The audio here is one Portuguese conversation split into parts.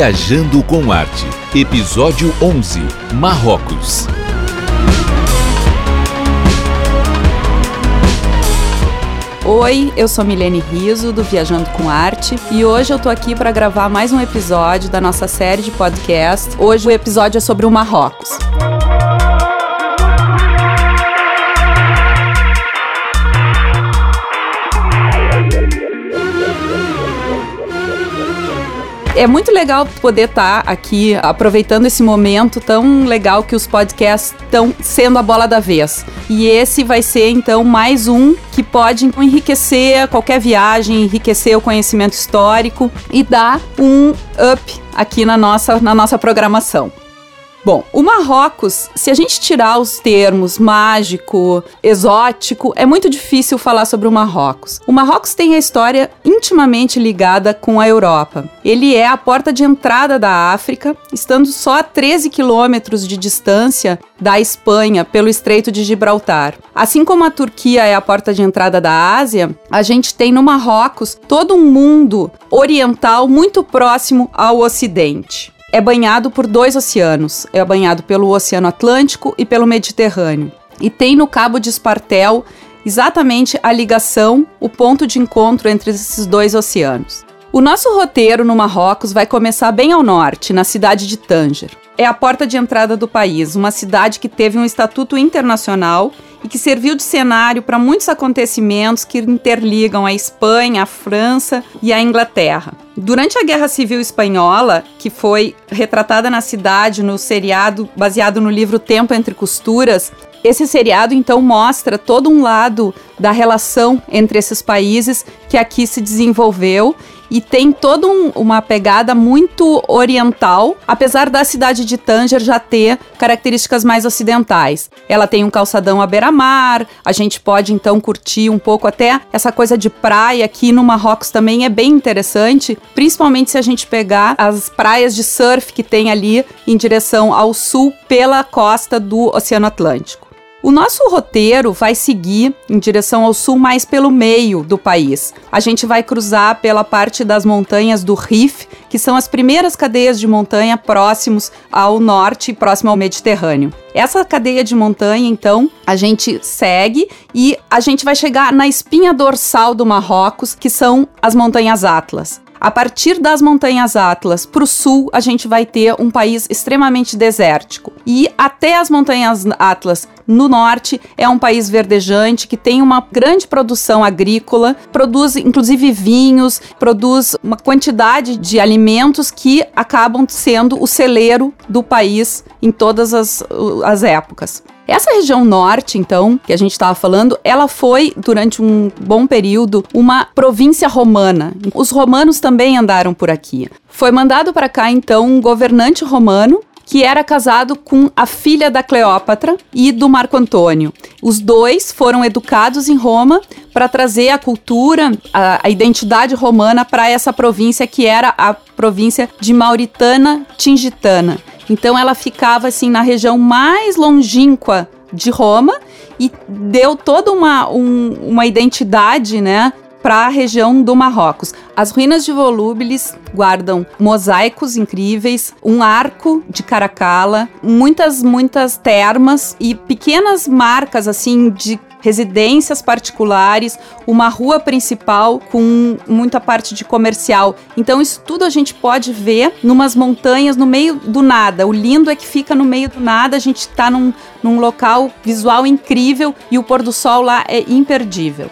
Viajando com Arte, Episódio 11 Marrocos. Oi, eu sou Milene Riso do Viajando com Arte e hoje eu tô aqui para gravar mais um episódio da nossa série de podcast. Hoje o episódio é sobre o Marrocos. É muito legal poder estar tá aqui aproveitando esse momento tão legal que os podcasts estão sendo a bola da vez. E esse vai ser então mais um que pode enriquecer qualquer viagem, enriquecer o conhecimento histórico e dar um up aqui na nossa, na nossa programação. Bom, o Marrocos, se a gente tirar os termos mágico, exótico, é muito difícil falar sobre o Marrocos. O Marrocos tem a história intimamente ligada com a Europa. Ele é a porta de entrada da África, estando só a 13 quilômetros de distância da Espanha pelo Estreito de Gibraltar. Assim como a Turquia é a porta de entrada da Ásia, a gente tem no Marrocos todo um mundo oriental muito próximo ao Ocidente é banhado por dois oceanos. É banhado pelo Oceano Atlântico e pelo Mediterrâneo. E tem no Cabo de Espartel exatamente a ligação, o ponto de encontro entre esses dois oceanos. O nosso roteiro no Marrocos vai começar bem ao norte, na cidade de Tanger. É a porta de entrada do país, uma cidade que teve um estatuto internacional e que serviu de cenário para muitos acontecimentos que interligam a Espanha, a França e a Inglaterra. Durante a Guerra Civil Espanhola, que foi retratada na cidade no seriado baseado no livro Tempo entre Costuras, esse seriado então mostra todo um lado da relação entre esses países que aqui se desenvolveu e tem toda um, uma pegada muito oriental, apesar da cidade de Tanger já ter características mais ocidentais. Ela tem um calçadão à beira-mar, a gente pode então curtir um pouco até essa coisa de praia aqui no Marrocos também é bem interessante, principalmente se a gente pegar as praias de surf que tem ali em direção ao sul pela costa do Oceano Atlântico. O nosso roteiro vai seguir em direção ao sul, mais pelo meio do país. A gente vai cruzar pela parte das montanhas do Rif, que são as primeiras cadeias de montanha próximos ao norte e próximo ao Mediterrâneo. Essa cadeia de montanha, então, a gente segue e a gente vai chegar na espinha dorsal do Marrocos, que são as montanhas Atlas. A partir das montanhas Atlas para o sul, a gente vai ter um país extremamente desértico. E até as montanhas Atlas no norte é um país verdejante que tem uma grande produção agrícola, produz inclusive vinhos, produz uma quantidade de alimentos que acabam sendo o celeiro do país em todas as, as épocas. Essa região norte, então, que a gente estava falando, ela foi, durante um bom período, uma província romana. Os romanos também andaram por aqui. Foi mandado para cá, então, um governante romano que era casado com a filha da Cleópatra e do Marco Antônio. Os dois foram educados em Roma para trazer a cultura, a, a identidade romana para essa província que era a província de Mauritana Tingitana. Então ela ficava assim na região mais longínqua de Roma e deu toda uma, um, uma identidade, né? Para a região do Marrocos. As ruínas de Volúbilis guardam mosaicos incríveis, um arco de Caracala, muitas, muitas termas e pequenas marcas assim de residências particulares, uma rua principal com muita parte de comercial. Então isso tudo a gente pode ver numas montanhas no meio do nada. O lindo é que fica no meio do nada, a gente está num, num local visual incrível e o pôr do sol lá é imperdível.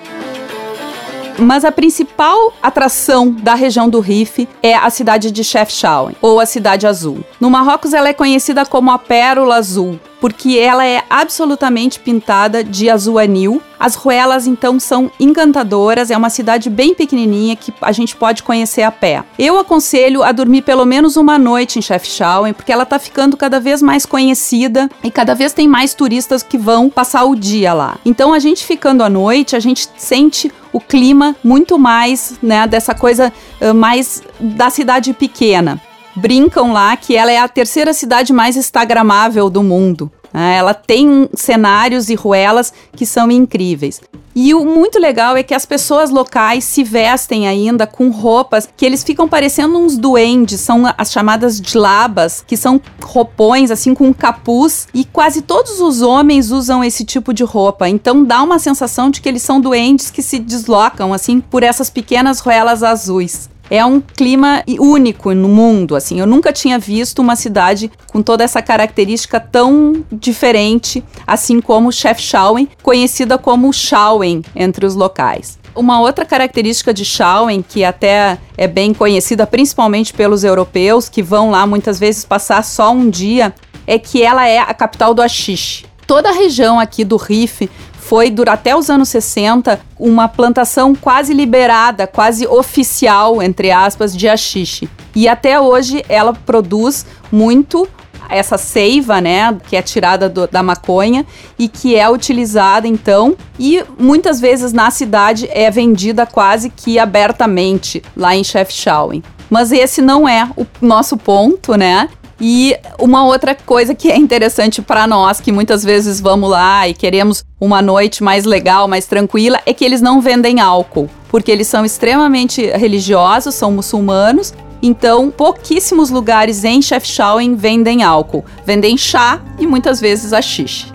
Mas a principal atração da região do Rif é a cidade de Chefchaouen, ou a Cidade Azul. No Marrocos ela é conhecida como a Pérola Azul, porque ela é absolutamente pintada de azul anil. As ruelas então são encantadoras, é uma cidade bem pequenininha que a gente pode conhecer a pé. Eu aconselho a dormir pelo menos uma noite em Chefchaouen, porque ela está ficando cada vez mais conhecida e cada vez tem mais turistas que vão passar o dia lá. Então a gente ficando à noite, a gente sente o clima muito mais, né, dessa coisa uh, mais da cidade pequena brincam lá que ela é a terceira cidade mais instagramável do mundo. Né? Ela tem cenários e ruelas que são incríveis. E o muito legal é que as pessoas locais se vestem ainda com roupas que eles ficam parecendo uns duendes, são as chamadas labas, que são roupões assim com capuz, e quase todos os homens usam esse tipo de roupa. Então dá uma sensação de que eles são duendes que se deslocam assim por essas pequenas ruelas azuis é um clima único no mundo, assim. Eu nunca tinha visto uma cidade com toda essa característica tão diferente, assim como Chefchaouen, conhecida como Chaouen entre os locais. Uma outra característica de Chaouen, que até é bem conhecida principalmente pelos europeus, que vão lá muitas vezes passar só um dia, é que ela é a capital do haxixe. Toda a região aqui do Rif foi, até os anos 60, uma plantação quase liberada, quase oficial, entre aspas, de haxixe. E até hoje ela produz muito essa seiva, né, que é tirada do, da maconha e que é utilizada então e muitas vezes na cidade é vendida quase que abertamente lá em Chefchaouen. Mas esse não é o nosso ponto, né? E uma outra coisa que é interessante para nós, que muitas vezes vamos lá e queremos uma noite mais legal, mais tranquila, é que eles não vendem álcool, porque eles são extremamente religiosos, são muçulmanos. Então, pouquíssimos lugares em Chefchaouen vendem álcool. Vendem chá e muitas vezes a xixi.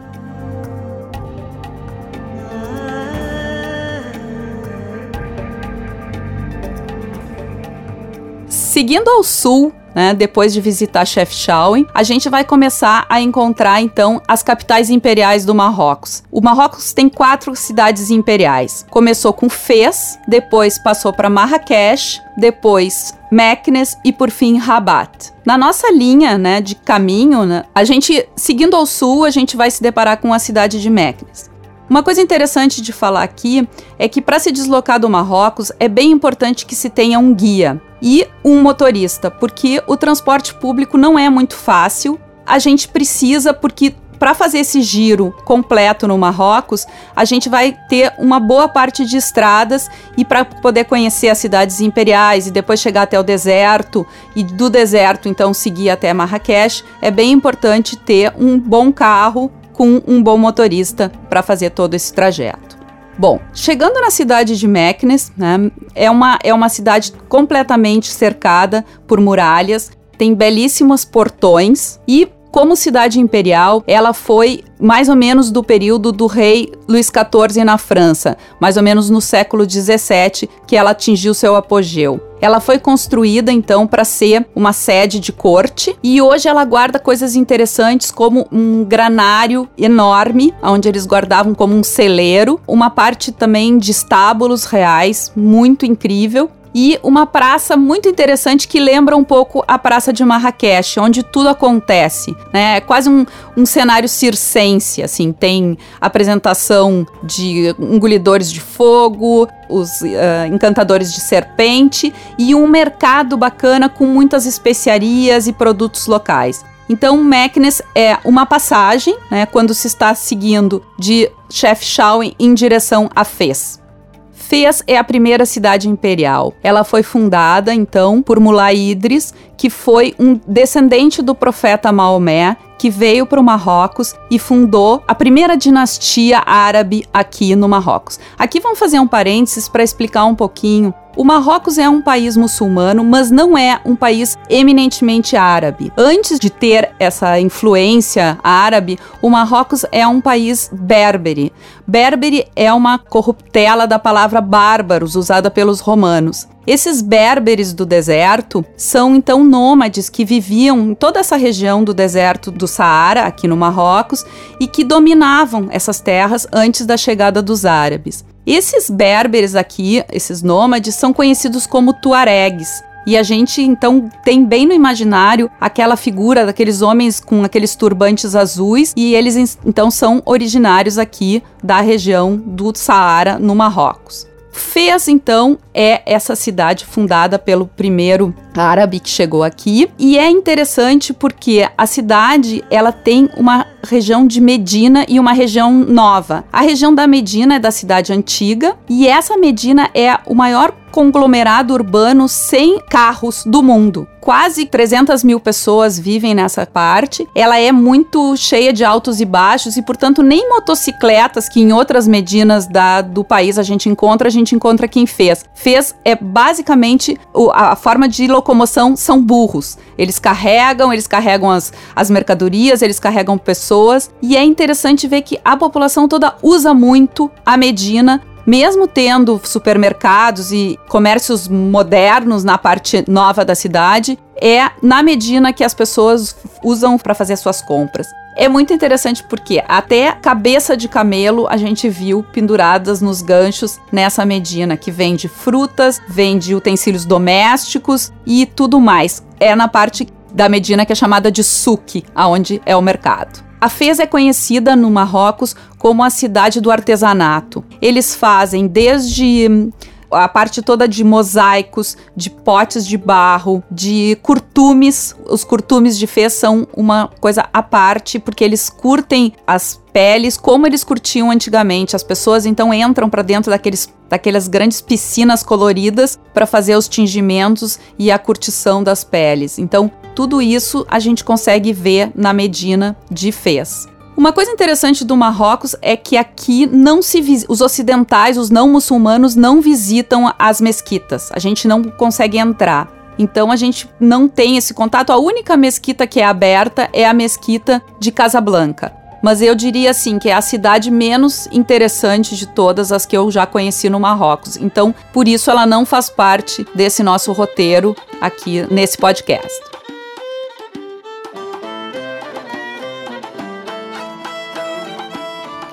Seguindo ao sul, né, depois de visitar Chefchaouen, a gente vai começar a encontrar então as capitais imperiais do Marrocos. O Marrocos tem quatro cidades imperiais. Começou com Fez, depois passou para Marrakech, depois Meknes e por fim Rabat. Na nossa linha, né, de caminho, né, a gente seguindo ao sul, a gente vai se deparar com a cidade de Meknes. Uma coisa interessante de falar aqui é que para se deslocar do Marrocos é bem importante que se tenha um guia e um motorista, porque o transporte público não é muito fácil. A gente precisa, porque para fazer esse giro completo no Marrocos, a gente vai ter uma boa parte de estradas e para poder conhecer as cidades imperiais e depois chegar até o deserto e do deserto então seguir até Marrakech, é bem importante ter um bom carro com um bom motorista para fazer todo esse trajeto. Bom, chegando na cidade de Meknes, né, é, uma, é uma cidade completamente cercada por muralhas, tem belíssimos portões e como cidade imperial, ela foi mais ou menos do período do rei Luís XIV na França, mais ou menos no século XVII, que ela atingiu seu apogeu. Ela foi construída então para ser uma sede de corte e hoje ela guarda coisas interessantes como um granário enorme, onde eles guardavam como um celeiro, uma parte também de estábulos reais, muito incrível, e uma praça muito interessante que lembra um pouco a Praça de Marrakech, onde tudo acontece, né? É quase um, um cenário circense, assim, tem apresentação de engolidores de fogo, os uh, encantadores de serpente e um mercado bacana com muitas especiarias e produtos locais. Então, Meknes é uma passagem, né, quando se está seguindo de Chefchaouen em direção a Fez. Fez é a primeira cidade imperial. Ela foi fundada, então, por Mullah Idris, que foi um descendente do profeta Maomé, que veio para o Marrocos e fundou a primeira dinastia árabe aqui no Marrocos. Aqui vamos fazer um parênteses para explicar um pouquinho o Marrocos é um país muçulmano, mas não é um país eminentemente árabe. Antes de ter essa influência árabe, o Marrocos é um país berbere. Berbere é uma corruptela da palavra bárbaros usada pelos romanos. Esses berberes do deserto são então nômades que viviam em toda essa região do deserto do Saara, aqui no Marrocos, e que dominavam essas terras antes da chegada dos árabes. Esses berberes aqui, esses nômades, são conhecidos como tuaregs. E a gente então tem bem no imaginário aquela figura daqueles homens com aqueles turbantes azuis, e eles então são originários aqui da região do Saara, no Marrocos. Fez, então, é essa cidade fundada pelo primeiro árabe que chegou aqui. E é interessante porque a cidade, ela tem uma região de Medina e uma região nova. A região da Medina é da cidade antiga e essa Medina é o maior conglomerado urbano sem carros do mundo. Quase 300 mil pessoas vivem nessa parte. Ela é muito cheia de altos e baixos e, portanto, nem motocicletas que em outras medinas da, do país a gente encontra, a gente encontra quem fez. Fez é basicamente a forma de locomoção são burros. Eles carregam, eles carregam as, as mercadorias, eles carregam pessoas. E é interessante ver que a população toda usa muito a Medina mesmo tendo supermercados e comércios modernos na parte nova da cidade, é na Medina que as pessoas usam para fazer suas compras. É muito interessante porque até cabeça de camelo a gente viu penduradas nos ganchos nessa Medina, que vende frutas, vende utensílios domésticos e tudo mais. É na parte da Medina que é chamada de Suque, aonde é o mercado. A Fez é conhecida no Marrocos como a cidade do artesanato. Eles fazem desde a parte toda de mosaicos, de potes de barro, de curtumes. Os curtumes de Fez são uma coisa à parte, porque eles curtem as peles como eles curtiam antigamente. As pessoas então entram para dentro daqueles, daquelas grandes piscinas coloridas para fazer os tingimentos e a curtição das peles. Então, tudo isso a gente consegue ver na Medina de Fez. Uma coisa interessante do Marrocos é que aqui não se os ocidentais, os não muçulmanos não visitam as mesquitas. A gente não consegue entrar. Então a gente não tem esse contato. A única mesquita que é aberta é a mesquita de Casablanca. Mas eu diria assim que é a cidade menos interessante de todas as que eu já conheci no Marrocos. Então, por isso ela não faz parte desse nosso roteiro aqui nesse podcast.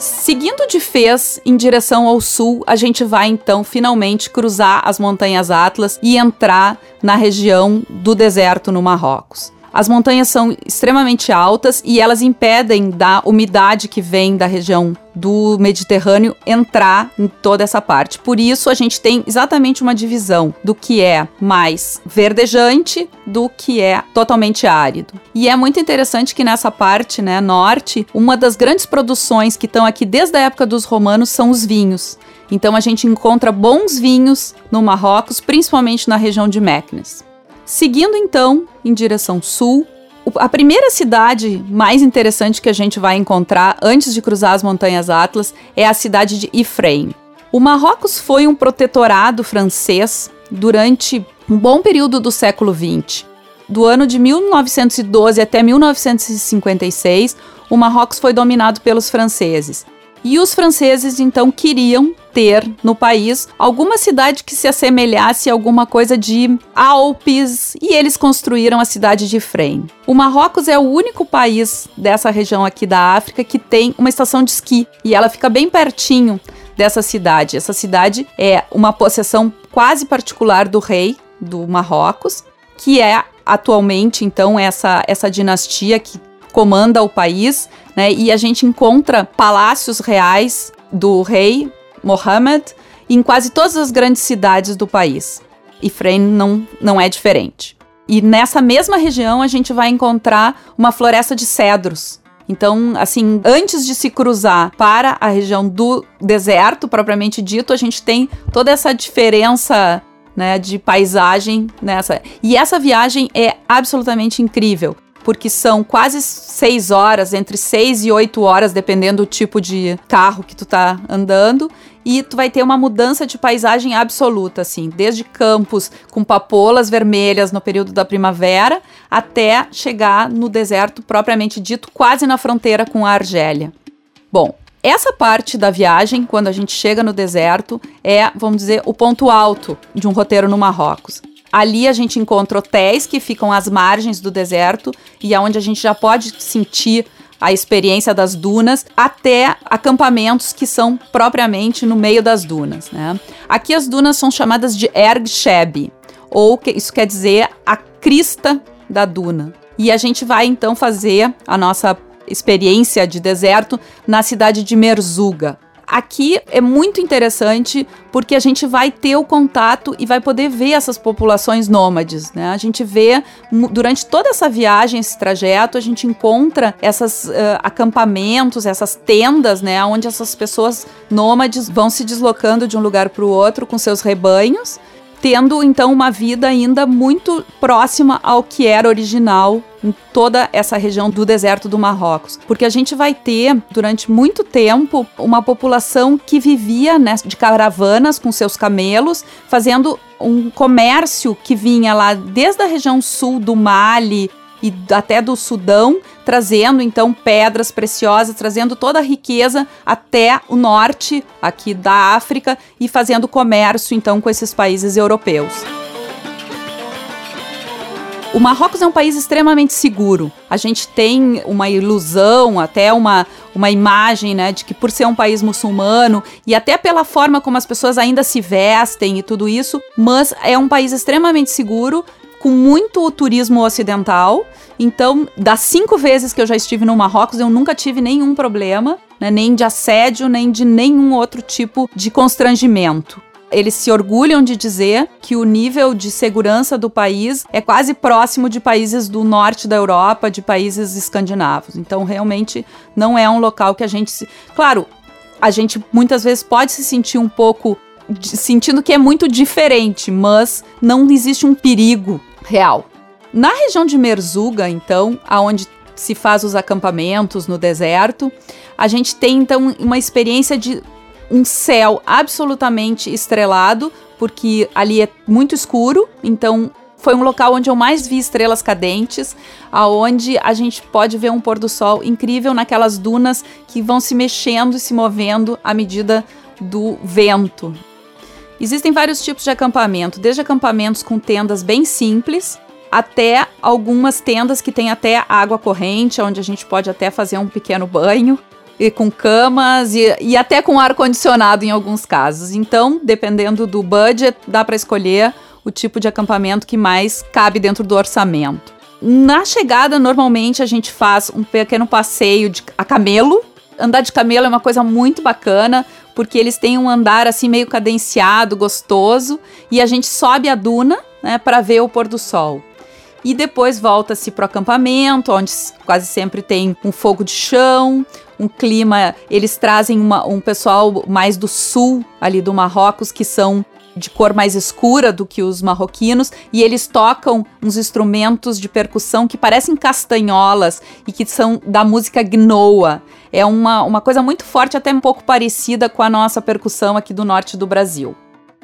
Seguindo de Fez em direção ao sul, a gente vai então finalmente cruzar as montanhas Atlas e entrar na região do deserto no Marrocos. As montanhas são extremamente altas e elas impedem da umidade que vem da região do Mediterrâneo entrar em toda essa parte. Por isso a gente tem exatamente uma divisão do que é mais verdejante do que é totalmente árido. E é muito interessante que nessa parte, né, norte, uma das grandes produções que estão aqui desde a época dos romanos são os vinhos. Então a gente encontra bons vinhos no Marrocos, principalmente na região de Meknes. Seguindo então em direção sul, a primeira cidade mais interessante que a gente vai encontrar antes de cruzar as montanhas Atlas é a cidade de Ifrane. O Marrocos foi um protetorado francês durante um bom período do século XX. Do ano de 1912 até 1956, o Marrocos foi dominado pelos franceses. E os franceses então queriam ter no país alguma cidade que se assemelhasse a alguma coisa de Alpes e eles construíram a cidade de Frame. O Marrocos é o único país dessa região aqui da África que tem uma estação de esqui e ela fica bem pertinho dessa cidade. Essa cidade é uma possessão quase particular do rei do Marrocos, que é atualmente então essa essa dinastia que comanda o país, né? E a gente encontra palácios reais do rei Mohammed em quase todas as grandes cidades do país. E Frame não, não é diferente. E nessa mesma região a gente vai encontrar uma floresta de cedros. Então, assim, antes de se cruzar para a região do deserto propriamente dito, a gente tem toda essa diferença né, de paisagem nessa. E essa viagem é absolutamente incrível porque são quase seis horas, entre seis e oito horas, dependendo do tipo de carro que tu tá andando. E tu vai ter uma mudança de paisagem absoluta, assim, desde campos com papolas vermelhas no período da primavera até chegar no deserto propriamente dito, quase na fronteira com a Argélia. Bom, essa parte da viagem, quando a gente chega no deserto, é, vamos dizer, o ponto alto de um roteiro no Marrocos. Ali a gente encontra hotéis que ficam às margens do deserto e aonde a gente já pode sentir a experiência das dunas, até acampamentos que são propriamente no meio das dunas. Né? Aqui as dunas são chamadas de Erg Sheb, ou que isso quer dizer a crista da duna. E a gente vai então fazer a nossa experiência de deserto na cidade de Merzuga. Aqui é muito interessante porque a gente vai ter o contato e vai poder ver essas populações nômades, né? A gente vê durante toda essa viagem, esse trajeto, a gente encontra esses uh, acampamentos, essas tendas, né? Onde essas pessoas nômades vão se deslocando de um lugar para o outro com seus rebanhos tendo então uma vida ainda muito próxima ao que era original em toda essa região do deserto do Marrocos, porque a gente vai ter durante muito tempo uma população que vivia né, de caravanas com seus camelos, fazendo um comércio que vinha lá desde a região sul do Mali, e até do Sudão, trazendo então pedras preciosas, trazendo toda a riqueza até o norte aqui da África e fazendo comércio então com esses países europeus. O Marrocos é um país extremamente seguro. A gente tem uma ilusão, até uma, uma imagem, né, de que por ser um país muçulmano e até pela forma como as pessoas ainda se vestem e tudo isso, mas é um país extremamente seguro com muito turismo ocidental. Então, das cinco vezes que eu já estive no Marrocos, eu nunca tive nenhum problema, né, nem de assédio, nem de nenhum outro tipo de constrangimento. Eles se orgulham de dizer que o nível de segurança do país é quase próximo de países do norte da Europa, de países escandinavos. Então, realmente, não é um local que a gente se. Claro, a gente muitas vezes pode se sentir um pouco sentindo que é muito diferente, mas não existe um perigo real. Na região de Merzuga, então, aonde se faz os acampamentos no deserto, a gente tem então uma experiência de um céu absolutamente estrelado, porque ali é muito escuro, então foi um local onde eu mais vi estrelas cadentes, aonde a gente pode ver um pôr do sol incrível naquelas dunas que vão se mexendo e se movendo à medida do vento. Existem vários tipos de acampamento, desde acampamentos com tendas bem simples, até algumas tendas que têm até água corrente, onde a gente pode até fazer um pequeno banho, e com camas e, e até com ar condicionado em alguns casos. Então, dependendo do budget, dá para escolher o tipo de acampamento que mais cabe dentro do orçamento. Na chegada, normalmente a gente faz um pequeno passeio de, a camelo. Andar de camelo é uma coisa muito bacana, porque eles têm um andar assim meio cadenciado, gostoso, e a gente sobe a duna, né, para ver o pôr do sol. E depois volta-se para o acampamento, onde quase sempre tem um fogo de chão, um clima. Eles trazem uma, um pessoal mais do sul, ali do Marrocos, que são de cor mais escura do que os marroquinos, e eles tocam uns instrumentos de percussão que parecem castanholas e que são da música gnoa. É uma, uma coisa muito forte, até um pouco parecida com a nossa percussão aqui do norte do Brasil.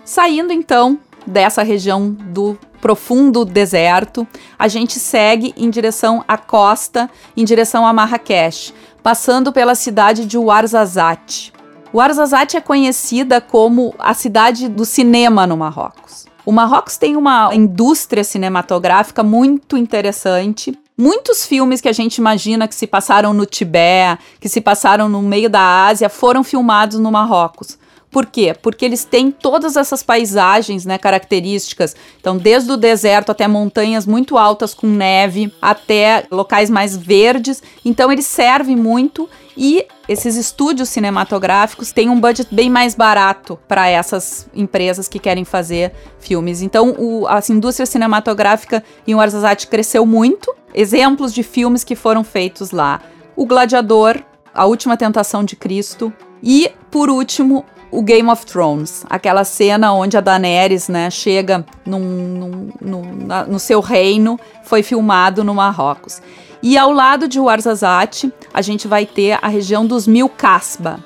Saindo então dessa região do profundo deserto, a gente segue em direção à costa, em direção a Marrakech, passando pela cidade de Ouarzazate. Ouarzazate é conhecida como a cidade do cinema no Marrocos. O Marrocos tem uma indústria cinematográfica muito interessante. Muitos filmes que a gente imagina que se passaram no Tibete, que se passaram no meio da Ásia, foram filmados no Marrocos. Por quê? Porque eles têm todas essas paisagens, né, características. Então, desde o deserto até montanhas muito altas com neve, até locais mais verdes. Então, eles servem muito e esses estúdios cinematográficos têm um budget bem mais barato para essas empresas que querem fazer filmes. Então, o, a indústria cinematográfica em Ouarzazate cresceu muito. Exemplos de filmes que foram feitos lá: O Gladiador, A Última Tentação de Cristo e, por último, o Game of Thrones, aquela cena onde a Daenerys, né, chega num, num, num, na, no seu reino, foi filmado no Marrocos. E ao lado de Ouarzazate, a gente vai ter a região dos Mil Casba.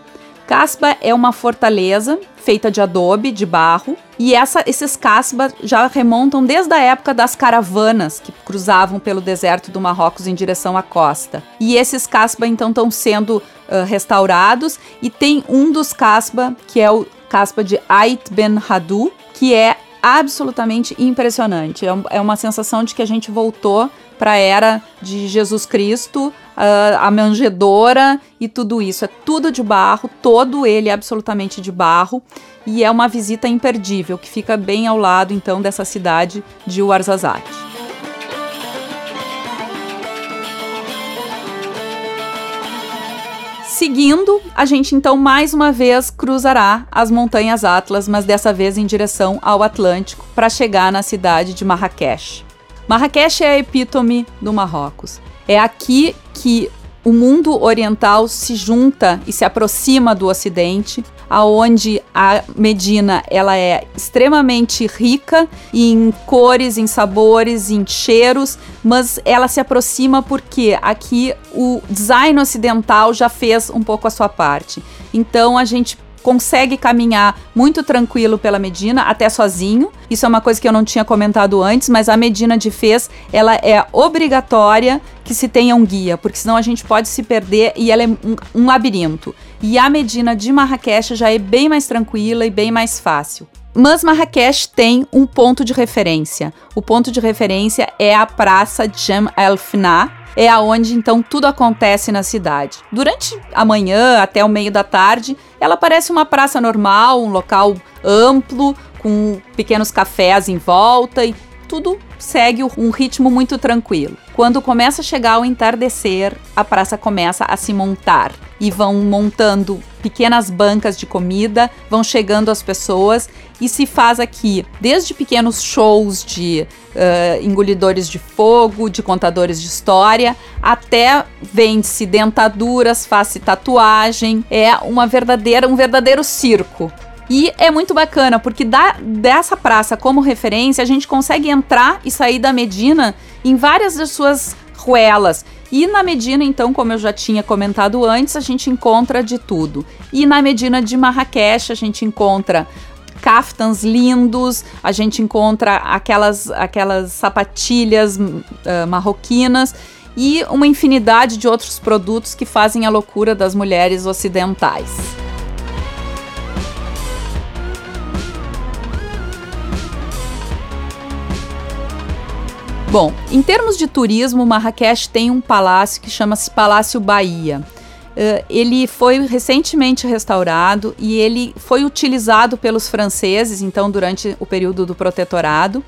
Casba é uma fortaleza feita de adobe, de barro, e essa, esses casbas já remontam desde a época das caravanas que cruzavam pelo deserto do Marrocos em direção à costa. E esses casbas então estão sendo uh, restaurados e tem um dos casbas que é o casba de Ait Ben Hadou, que é absolutamente impressionante. É, é uma sensação de que a gente voltou para a era de Jesus Cristo, a manjedora e tudo isso. É tudo de barro, todo ele é absolutamente de barro e é uma visita imperdível que fica bem ao lado então dessa cidade de Ouarzazate. Seguindo, a gente então mais uma vez cruzará as montanhas Atlas, mas dessa vez em direção ao Atlântico, para chegar na cidade de Marrakech. Marrakech é a epítome do Marrocos. É aqui que o mundo oriental se junta e se aproxima do Ocidente. Aonde a Medina ela é extremamente rica em cores, em sabores, em cheiros, mas ela se aproxima porque aqui o design ocidental já fez um pouco a sua parte. Então a gente consegue caminhar muito tranquilo pela Medina, até sozinho. Isso é uma coisa que eu não tinha comentado antes, mas a Medina de Fez, ela é obrigatória que se tenha um guia, porque senão a gente pode se perder e ela é um, um labirinto. E a Medina de Marrakech já é bem mais tranquila e bem mais fácil. Mas Marrakech tem um ponto de referência. O ponto de referência é a Praça Jam El Fna, é aonde então tudo acontece na cidade. Durante a manhã até o meio da tarde, ela parece uma praça normal, um local amplo, com pequenos cafés em volta e tudo segue um ritmo muito tranquilo. Quando começa a chegar o entardecer, a praça começa a se montar e vão montando pequenas bancas de comida, vão chegando as pessoas e se faz aqui desde pequenos shows de uh, engolidores de fogo, de contadores de história, até vende-se dentaduras, faz-se tatuagem, é uma verdadeira um verdadeiro circo. E é muito bacana, porque da, dessa praça como referência, a gente consegue entrar e sair da Medina em várias das suas ruelas. E na Medina, então, como eu já tinha comentado antes, a gente encontra de tudo. E na Medina de Marrakech, a gente encontra caftans lindos, a gente encontra aquelas, aquelas sapatilhas uh, marroquinas e uma infinidade de outros produtos que fazem a loucura das mulheres ocidentais. Bom, em termos de turismo, Marrakech tem um palácio que chama-se Palácio Bahia. Uh, ele foi recentemente restaurado e ele foi utilizado pelos franceses, então, durante o período do protetorado.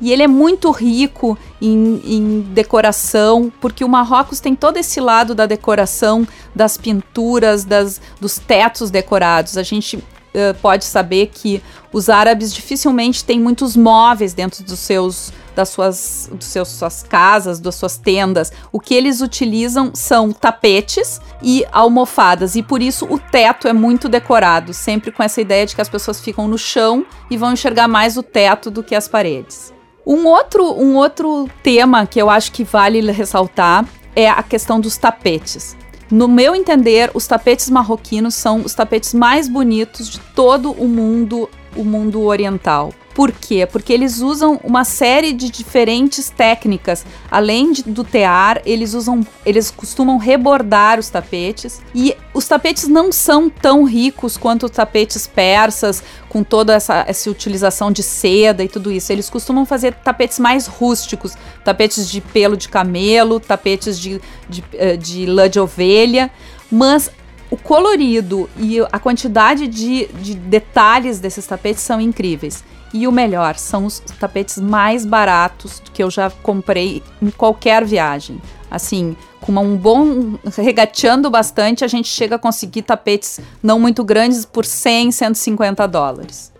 E ele é muito rico em, em, decoração, porque o Marrocos tem todo esse lado da decoração, das pinturas, das, dos tetos decorados. A gente uh, pode saber que os árabes dificilmente têm muitos móveis dentro dos seus das suas, dos seus, suas casas, das suas tendas. O que eles utilizam são tapetes e almofadas, e por isso o teto é muito decorado, sempre com essa ideia de que as pessoas ficam no chão e vão enxergar mais o teto do que as paredes. Um outro, um outro tema que eu acho que vale ressaltar é a questão dos tapetes. No meu entender, os tapetes marroquinos são os tapetes mais bonitos de todo o mundo, o mundo oriental. Por quê? Porque eles usam uma série de diferentes técnicas. Além de, do tear, eles usam, eles costumam rebordar os tapetes e os tapetes não são tão ricos quanto os tapetes persas, com toda essa, essa utilização de seda e tudo isso. Eles costumam fazer tapetes mais rústicos, tapetes de pelo de camelo, tapetes de, de, eh, de lã de ovelha, mas o colorido e a quantidade de, de detalhes desses tapetes são incríveis. E o melhor, são os tapetes mais baratos que eu já comprei em qualquer viagem. Assim, com um bom. regateando bastante, a gente chega a conseguir tapetes não muito grandes por 100, 150 dólares.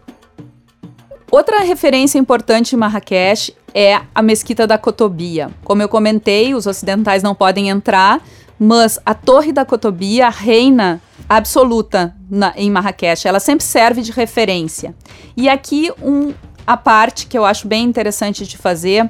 Outra referência importante em Marrakech é a Mesquita da Cotobia. Como eu comentei, os ocidentais não podem entrar, mas a Torre da Cotobia reina absoluta na, em Marrakech. Ela sempre serve de referência. E aqui um, a parte que eu acho bem interessante de fazer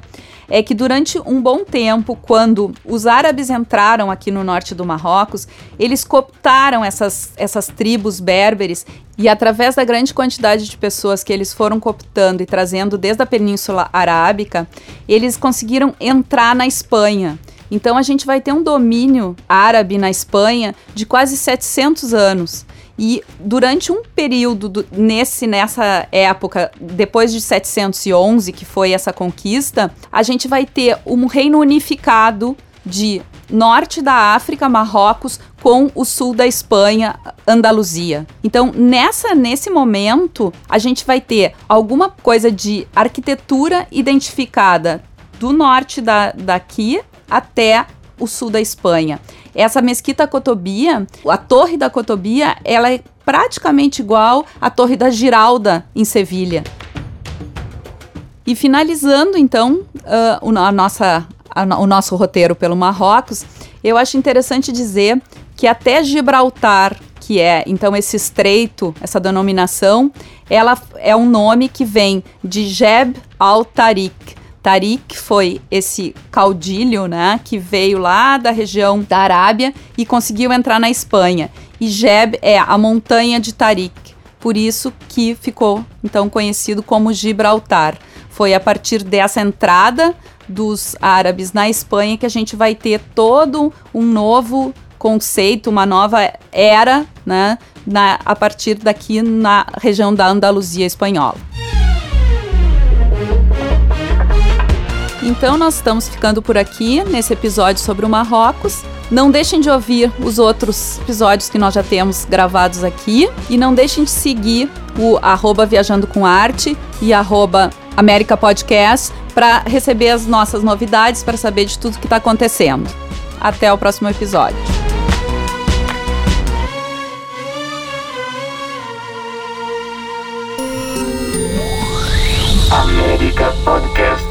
é que durante um bom tempo, quando os árabes entraram aqui no norte do Marrocos, eles cooptaram essas, essas tribos berberes e através da grande quantidade de pessoas que eles foram cooptando e trazendo desde a Península Arábica, eles conseguiram entrar na Espanha. Então a gente vai ter um domínio árabe na Espanha de quase 700 anos. E durante um período do, nesse nessa época, depois de 711, que foi essa conquista, a gente vai ter um reino unificado de norte da África, Marrocos, com o sul da Espanha, Andaluzia. Então, nessa nesse momento, a gente vai ter alguma coisa de arquitetura identificada do norte da, daqui até o sul da Espanha. Essa mesquita Cotobia, a torre da Cotobia, ela é praticamente igual à torre da Giralda em Sevilha. E finalizando então uh, a nossa, a, o nosso roteiro pelo Marrocos, eu acho interessante dizer que até Gibraltar, que é então esse estreito, essa denominação, ela é um nome que vem de Jeb al-Tariq. Tariq foi esse caudilho, né, que veio lá da região da Arábia e conseguiu entrar na Espanha. E Jeb é a montanha de Tariq, por isso que ficou então conhecido como Gibraltar. Foi a partir dessa entrada dos árabes na Espanha que a gente vai ter todo um novo conceito, uma nova era, né, na, a partir daqui na região da Andaluzia espanhola. Então nós estamos ficando por aqui nesse episódio sobre o Marrocos. Não deixem de ouvir os outros episódios que nós já temos gravados aqui e não deixem de seguir o arroba Viajando com Arte e arroba América Podcast para receber as nossas novidades, para saber de tudo que está acontecendo. Até o próximo episódio. Podcast.